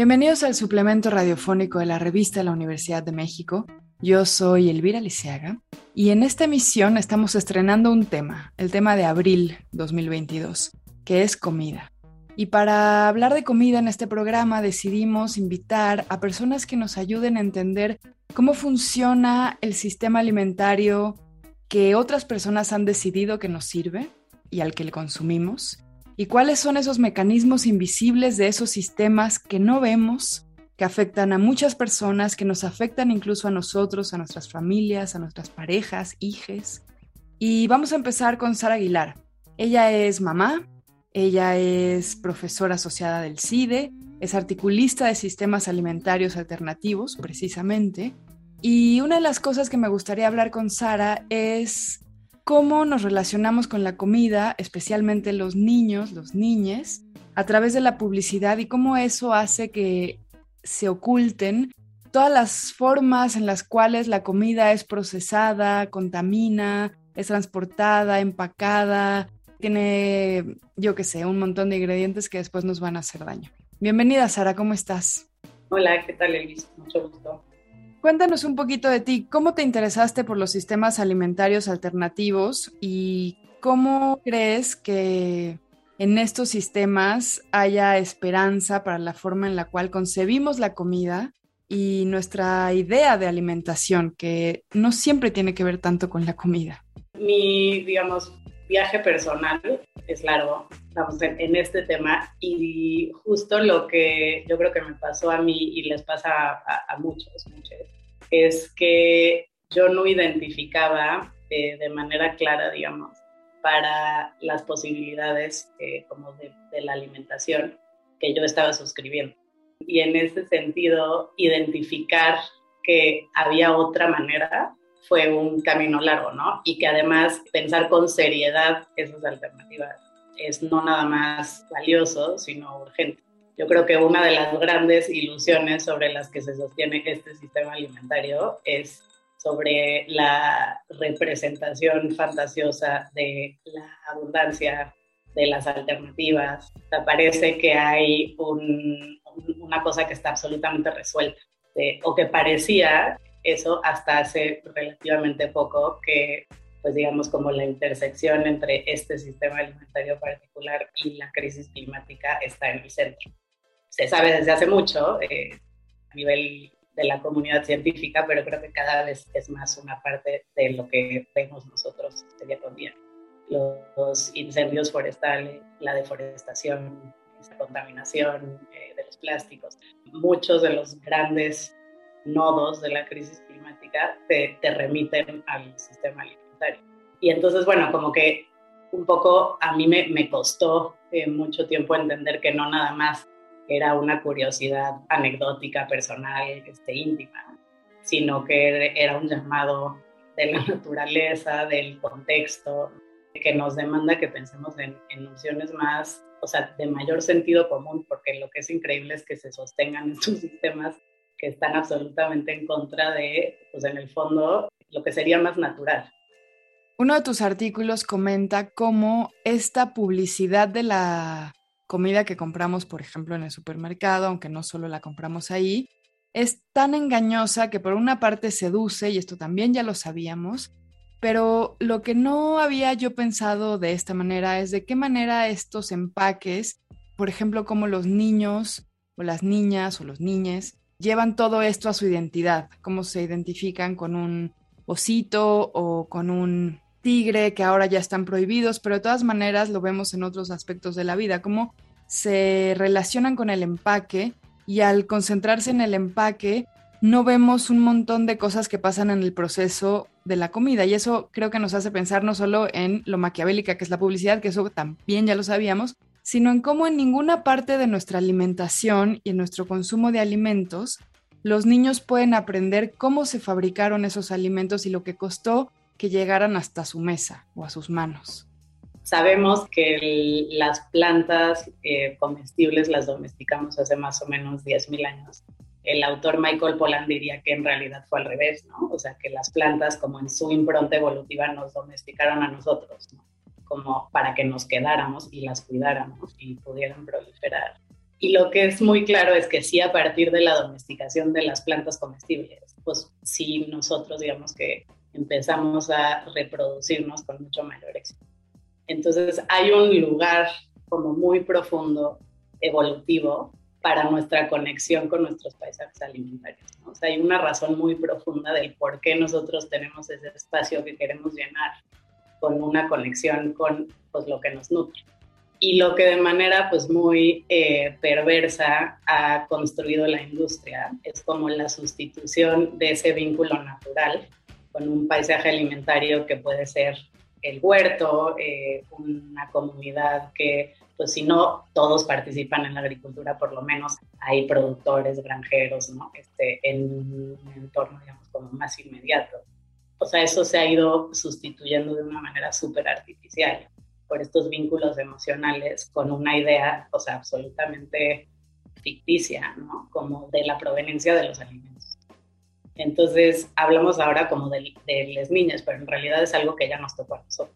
Bienvenidos al suplemento radiofónico de la revista de la Universidad de México. Yo soy Elvira Liceaga y en esta emisión estamos estrenando un tema, el tema de abril 2022, que es comida. Y para hablar de comida en este programa decidimos invitar a personas que nos ayuden a entender cómo funciona el sistema alimentario que otras personas han decidido que nos sirve y al que le consumimos y cuáles son esos mecanismos invisibles de esos sistemas que no vemos, que afectan a muchas personas, que nos afectan incluso a nosotros, a nuestras familias, a nuestras parejas, hijes. Y vamos a empezar con Sara Aguilar. Ella es mamá, ella es profesora asociada del CIDE, es articulista de sistemas alimentarios alternativos, precisamente. Y una de las cosas que me gustaría hablar con Sara es cómo nos relacionamos con la comida, especialmente los niños, los niñes, a través de la publicidad y cómo eso hace que se oculten todas las formas en las cuales la comida es procesada, contamina, es transportada, empacada, tiene, yo qué sé, un montón de ingredientes que después nos van a hacer daño. Bienvenida, Sara, ¿cómo estás? Hola, ¿qué tal, Elvis? Mucho gusto. Cuéntanos un poquito de ti. ¿Cómo te interesaste por los sistemas alimentarios alternativos y cómo crees que en estos sistemas haya esperanza para la forma en la cual concebimos la comida y nuestra idea de alimentación, que no siempre tiene que ver tanto con la comida? Mi, digamos, viaje personal es largo, estamos en, este tema y justo lo que yo creo que me pasó a mí y les pasa a, muchos, muchos, es que yo no identificaba eh, de manera clara, digamos, para las posibilidades eh, como de, de la alimentación que yo estaba suscribiendo. Y en ese sentido, identificar que había otra manera fue un camino largo, ¿no? Y que además pensar con seriedad esas alternativas es no nada más valioso, sino urgente. Yo creo que una de las grandes ilusiones sobre las que se sostiene este sistema alimentario es sobre la representación fantasiosa de la abundancia de las alternativas. parece que hay una cosa que está absolutamente resuelta, o que parecía eso hasta hace relativamente poco que, pues digamos, como la intersección entre este sistema alimentario particular y la crisis climática está en el centro. Se sabe desde hace mucho eh, a nivel de la comunidad científica, pero creo que cada vez es más una parte de lo que vemos nosotros día con día. Los, incendios forestales, la deforestación, la contaminación eh, de los plásticos, muchos de los grandes nodos de la crisis climática te, remiten al sistema alimentario. Y entonces, bueno, como que un poco a mí me, me costó eh, mucho tiempo entender que no nada más era una curiosidad anecdótica, personal, este, íntima, sino que era un llamado de la naturaleza, del contexto, que nos demanda que pensemos en, en nociones más, o sea, de mayor sentido común, porque lo que es increíble es que se sostengan estos sistemas que están absolutamente en contra de, pues en el fondo, lo que sería más natural. Uno de tus artículos comenta cómo esta publicidad de la comida que compramos, por ejemplo, en el supermercado, aunque no solo la compramos ahí, es tan engañosa que por una parte seduce, y esto también ya lo sabíamos, pero lo que no había yo pensado de esta manera es de qué manera estos empaques, por ejemplo, como los niños o las niñas o los niñes, llevan todo esto a su identidad, cómo se identifican con un osito o con un tigre que ahora ya están prohibidos, pero de todas maneras lo vemos en otros aspectos de la vida, cómo se relacionan con el empaque y al concentrarse en el empaque no vemos un montón de cosas que pasan en el proceso de la comida. Y eso creo que nos hace pensar no solo en lo maquiavélica que es la publicidad, que eso también ya lo sabíamos, sino en cómo en ninguna parte de nuestra alimentación y en nuestro consumo de alimentos los niños pueden aprender cómo se fabricaron esos alimentos y lo que costó que llegaran hasta su mesa o a sus manos. Sabemos que las plantas eh, comestibles las domesticamos hace más o menos 10.000 años. El autor Michael Pollan diría que en realidad fue al revés, ¿no? O sea, que las plantas como en su impronta evolutiva nos domesticaron a nosotros, ¿no? Como para que nos quedáramos y las cuidáramos y pudieran proliferar. Y lo que es muy claro es que sí, a partir de la domesticación de las plantas comestibles, pues sí, nosotros digamos que empezamos a reproducirnos con mucho mayor éxito. Entonces hay un lugar como muy profundo, evolutivo, para nuestra conexión con nuestros paisajes alimentarios. O sea, hay una razón muy profunda del por qué nosotros tenemos ese espacio que queremos llenar con una conexión con pues, lo que nos nutre. Y lo que de manera pues muy eh, perversa ha construido la industria es como la sustitución de ese vínculo natural con un paisaje alimentario que puede ser el huerto, eh, una comunidad que, pues si no todos participan en la agricultura, por lo menos hay productores, granjeros, ¿no? Este, en un entorno, digamos, como más inmediato. O sea, eso se ha ido sustituyendo de una manera súper artificial por estos vínculos emocionales con una idea, o sea, absolutamente ficticia, ¿no? Como de la proveniencia de los alimentos. Entonces, hablamos ahora como de, las niñas, pero en realidad es algo que ya nos tocó a nosotros.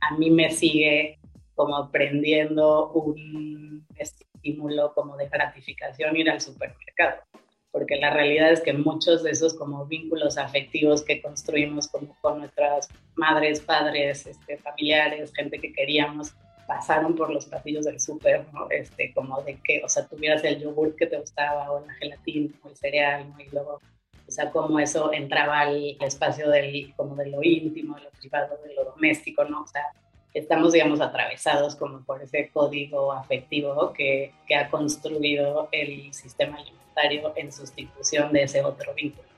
A mí me sigue como prendiendo un estímulo como de gratificación ir al supermercado, porque la realidad es que muchos de esos como vínculos afectivos que construimos como con nuestras madres, padres, este, familiares, gente que queríamos, pasaron por los pasillos del súper, ¿no? Este, como de que, o sea, tuvieras el yogur que te gustaba o la gelatina o el cereal, ¿no? Y luego o sea, cómo eso entraba al espacio del, como de lo íntimo, de lo privado, de lo doméstico, ¿no? O sea, estamos, digamos, atravesados como por ese código afectivo que, que ha construido el sistema alimentario en sustitución de ese otro vínculo.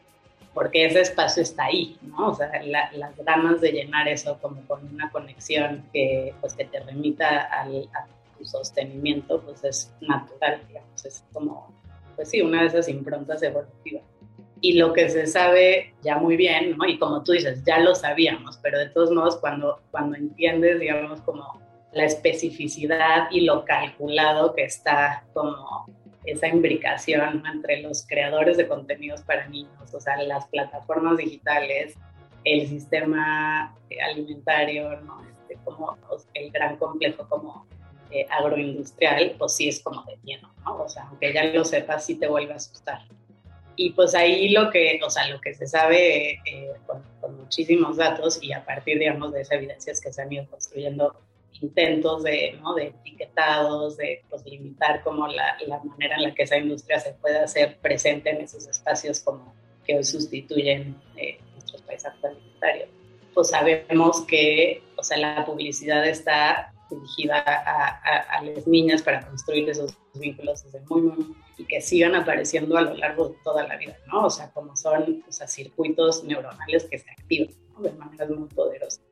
Porque ese espacio está ahí, ¿no? O sea, las ganas de llenar eso como con una conexión que, pues, que te remita al, a tu sostenimiento, pues es natural, digamos, es como, pues sí, una de esas improntas evolutivas y lo que se sabe ya muy bien, ¿no? Y como tú dices, ya lo sabíamos, pero de todos modos cuando, cuando entiendes, digamos, como la especificidad y lo calculado que está como esa imbricación entre los creadores de contenidos para niños, o sea, las plataformas digitales, el sistema alimentario, ¿no? Este, como el gran complejo como eh, agroindustrial, pues sí es como de lleno, ¿no? O sea, aunque ya lo sepas, sí te vuelve a asustar. Y pues ahí lo que, o sea, lo que se sabe eh, con, muchísimos datos y a partir, digamos, de esa evidencia es que se han ido construyendo intentos de, ¿no? de etiquetados, de pues, limitar como la, la, manera en la que esa industria se puede hacer presente en esos espacios como que hoy sustituyen eh, nuestros paisajes alimentarios. Pues sabemos que, o sea, la publicidad está dirigida a, a, las niñas para construir esos vínculos desde muy, muy, y que sigan apareciendo a lo largo de toda la vida, ¿no? O sea, como son o sea, circuitos neuronales que se activan ¿no? de maneras muy poderosas.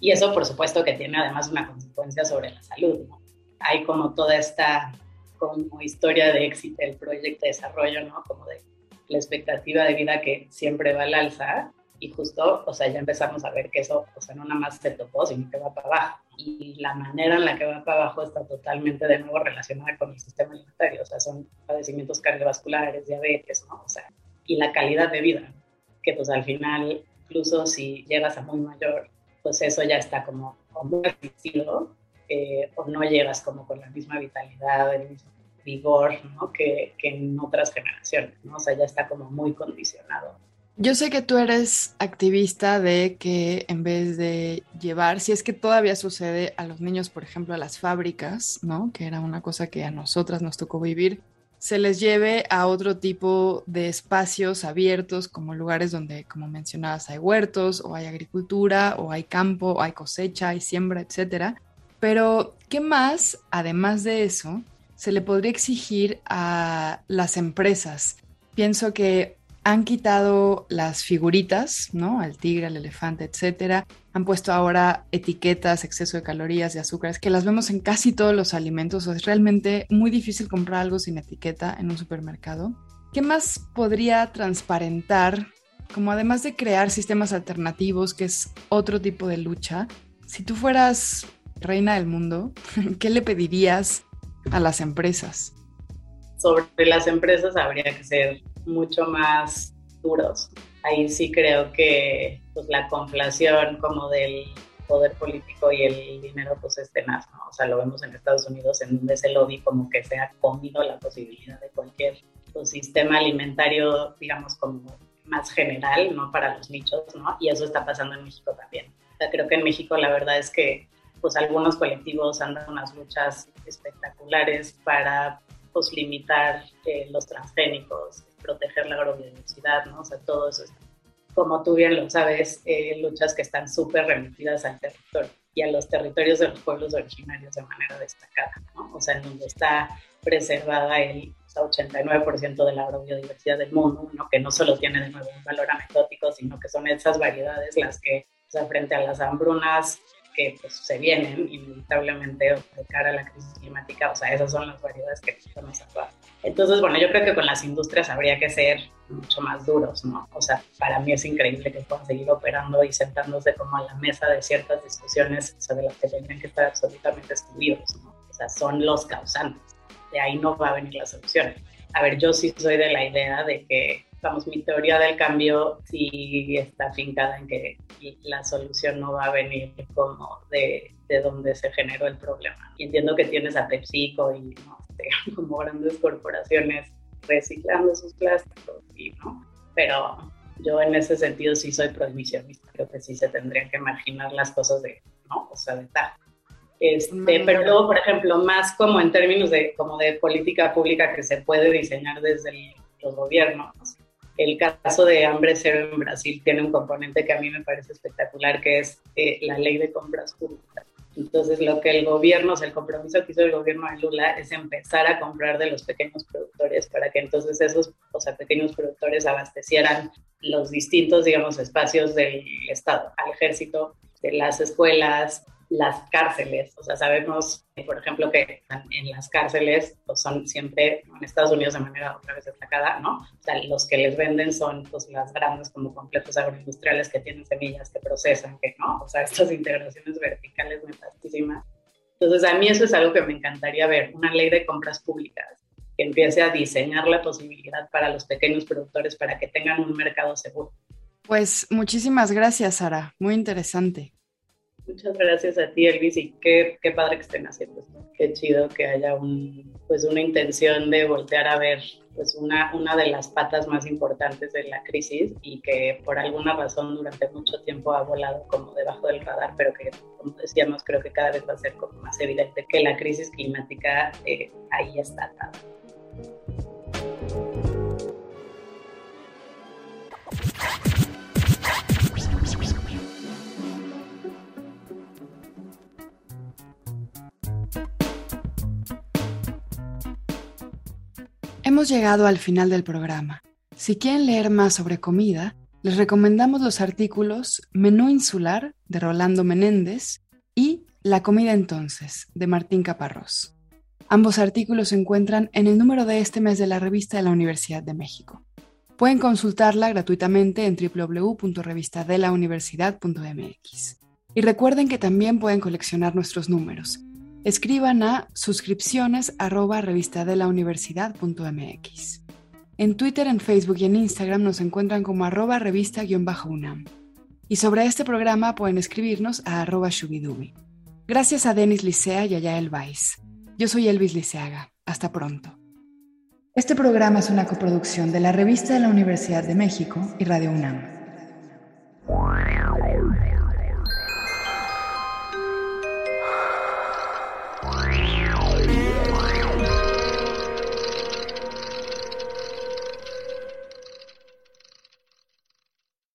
Y eso, por supuesto, que tiene además una consecuencia sobre la salud, ¿no? Hay como toda esta como historia de éxito del proyecto de desarrollo, ¿no? Como de la expectativa de vida que siempre va al alza y justo, o sea, ya empezamos a ver que eso, o sea, no nada más se topó, sino que va para abajo. Y la manera en la que va para abajo está totalmente de nuevo relacionada con el sistema alimentario, o sea, son padecimientos cardiovasculares, diabetes, ¿no? O sea, y la calidad de vida, que pues al final, incluso si llegas a muy mayor, pues eso ya está como, muy asistido, eh, o no llegas como con la misma vitalidad, el mismo vigor, ¿no? Que, que en otras generaciones, ¿no? O sea, ya está como muy condicionado yo sé que tú eres activista de que en vez de llevar, si es que todavía sucede a los niños, por ejemplo, a las fábricas, ¿no? Que era una cosa que a nosotras nos tocó vivir, se les lleve a otro tipo de espacios abiertos, como lugares donde, como mencionabas, hay huertos, o hay agricultura, o hay campo, o hay cosecha, hay siembra, etcétera. Pero, ¿qué más, además de eso, se le podría exigir a las empresas? Pienso que han quitado las figuritas, ¿no? Al tigre, al elefante, etcétera. Han puesto ahora etiquetas, exceso de calorías, de azúcares, que las vemos en casi todos los alimentos. es realmente muy difícil comprar algo sin etiqueta en un supermercado. ¿Qué más podría transparentar? Como además de crear sistemas alternativos, que es otro tipo de lucha, si tú fueras reina del mundo, ¿qué le pedirías a las empresas? Sobre las empresas habría que ser mucho más duros. Ahí sí creo que pues, la conflación como del poder político y el dinero pues es tenaz, ¿no? O sea, lo vemos en Estados Unidos en donde ese lobby como que se ha comido la posibilidad de cualquier pues, sistema alimentario, digamos, como más general, ¿no? Para los nichos, ¿no? Y eso está pasando en México también. O sea, creo que en México la verdad es que pues algunos colectivos han dado unas luchas espectaculares para pues limitar eh, los transgénicos, proteger la agrobiodiversidad, ¿no? O sea, todo eso como tú bien lo sabes, eh, luchas que están súper remitidas al territorio y a los territorios de los pueblos originarios de manera destacada, ¿no? O sea, en donde está preservada el 89% de la agrobiodiversidad del mundo, ¿no? que no solo tiene de nuevo un valor anecdótico, sino que son esas variedades las que, o sea, frente a las hambrunas que pues, se vienen inevitablemente de cara a la crisis climática, o sea, esas son las variedades que necesitamos actuar. Entonces, bueno, yo creo que con las industrias habría que ser mucho más duros, ¿no? O sea, para mí es increíble que puedan seguir operando y sentándose como a la mesa de ciertas discusiones, o sea, de las que tendrían que estar absolutamente excluidos, ¿no? O sea, son los causantes. De ahí no va a venir la solución. A ver, yo sí soy de la idea de que vamos, mi teoría del cambio sí está afincada en que la solución no va a venir como de, de donde se generó el problema. Y entiendo que tienes a PepsiCo y ¿no? Este, como grandes corporaciones reciclando sus plásticos, y, ¿no? pero yo en ese sentido sí soy prohibicionista, creo que sí se tendría que imaginar las cosas de, ¿no? O sea, de tal. Este, mm. pero luego, por ejemplo, más como en términos de, como de política pública que se puede diseñar desde los gobiernos, el caso de hambre cero en Brasil tiene un componente que a mí me parece espectacular, que es eh, la ley de compras públicas. Entonces, lo que el gobierno, o sea, el compromiso que hizo el gobierno de Lula es empezar a comprar de los pequeños productores para que entonces esos, o sea, pequeños productores abastecieran los distintos, digamos, espacios del Estado, al ejército, de las escuelas, las cárceles. O sea, sabemos, por ejemplo, que en las cárceles pues, son siempre, en Estados Unidos de manera otra vez destacada, ¿no? O sea, los que les venden son pues las grandes como complejos agroindustriales que tienen semillas, que procesan, que no, o sea, estas integraciones verticales metastísimas. Entonces, a mí eso es algo que me encantaría ver, una ley de compras públicas que empiece a diseñar la posibilidad para los pequeños productores para que tengan un mercado seguro. Pues muchísimas gracias, Sara. Muy interesante. Muchas gracias a ti, Elvis, y qué, qué padre que estén haciendo esto. Qué chido que haya un, pues una intención de voltear a ver pues una, una de las patas más importantes de la crisis y que por alguna razón durante mucho tiempo ha volado como debajo del radar, pero que, como decíamos, creo que cada vez va a ser como más evidente que la crisis climática eh, ahí está atada. Hemos llegado al final del programa. Si quieren leer más sobre comida, les recomendamos los artículos Menú Insular de Rolando Menéndez y La Comida Entonces de Martín Caparrós. Ambos artículos se encuentran en el número de este mes de la revista de la Universidad de México. Pueden consultarla gratuitamente en www.revistadelauniversidad.mx. Y recuerden que también pueden coleccionar nuestros números escriban a suscripciones arroba revistadelauniversidad.mx. En Twitter, en Facebook y en Instagram nos encuentran como arroba revista-unam. Y sobre este programa pueden escribirnos a arroba shubidubi. Gracias a Denis Licea y a Yael. Yo soy Elvis Liceaga. Hasta pronto. Este programa es una coproducción de la Revista de la Universidad de México y Radio UNAM.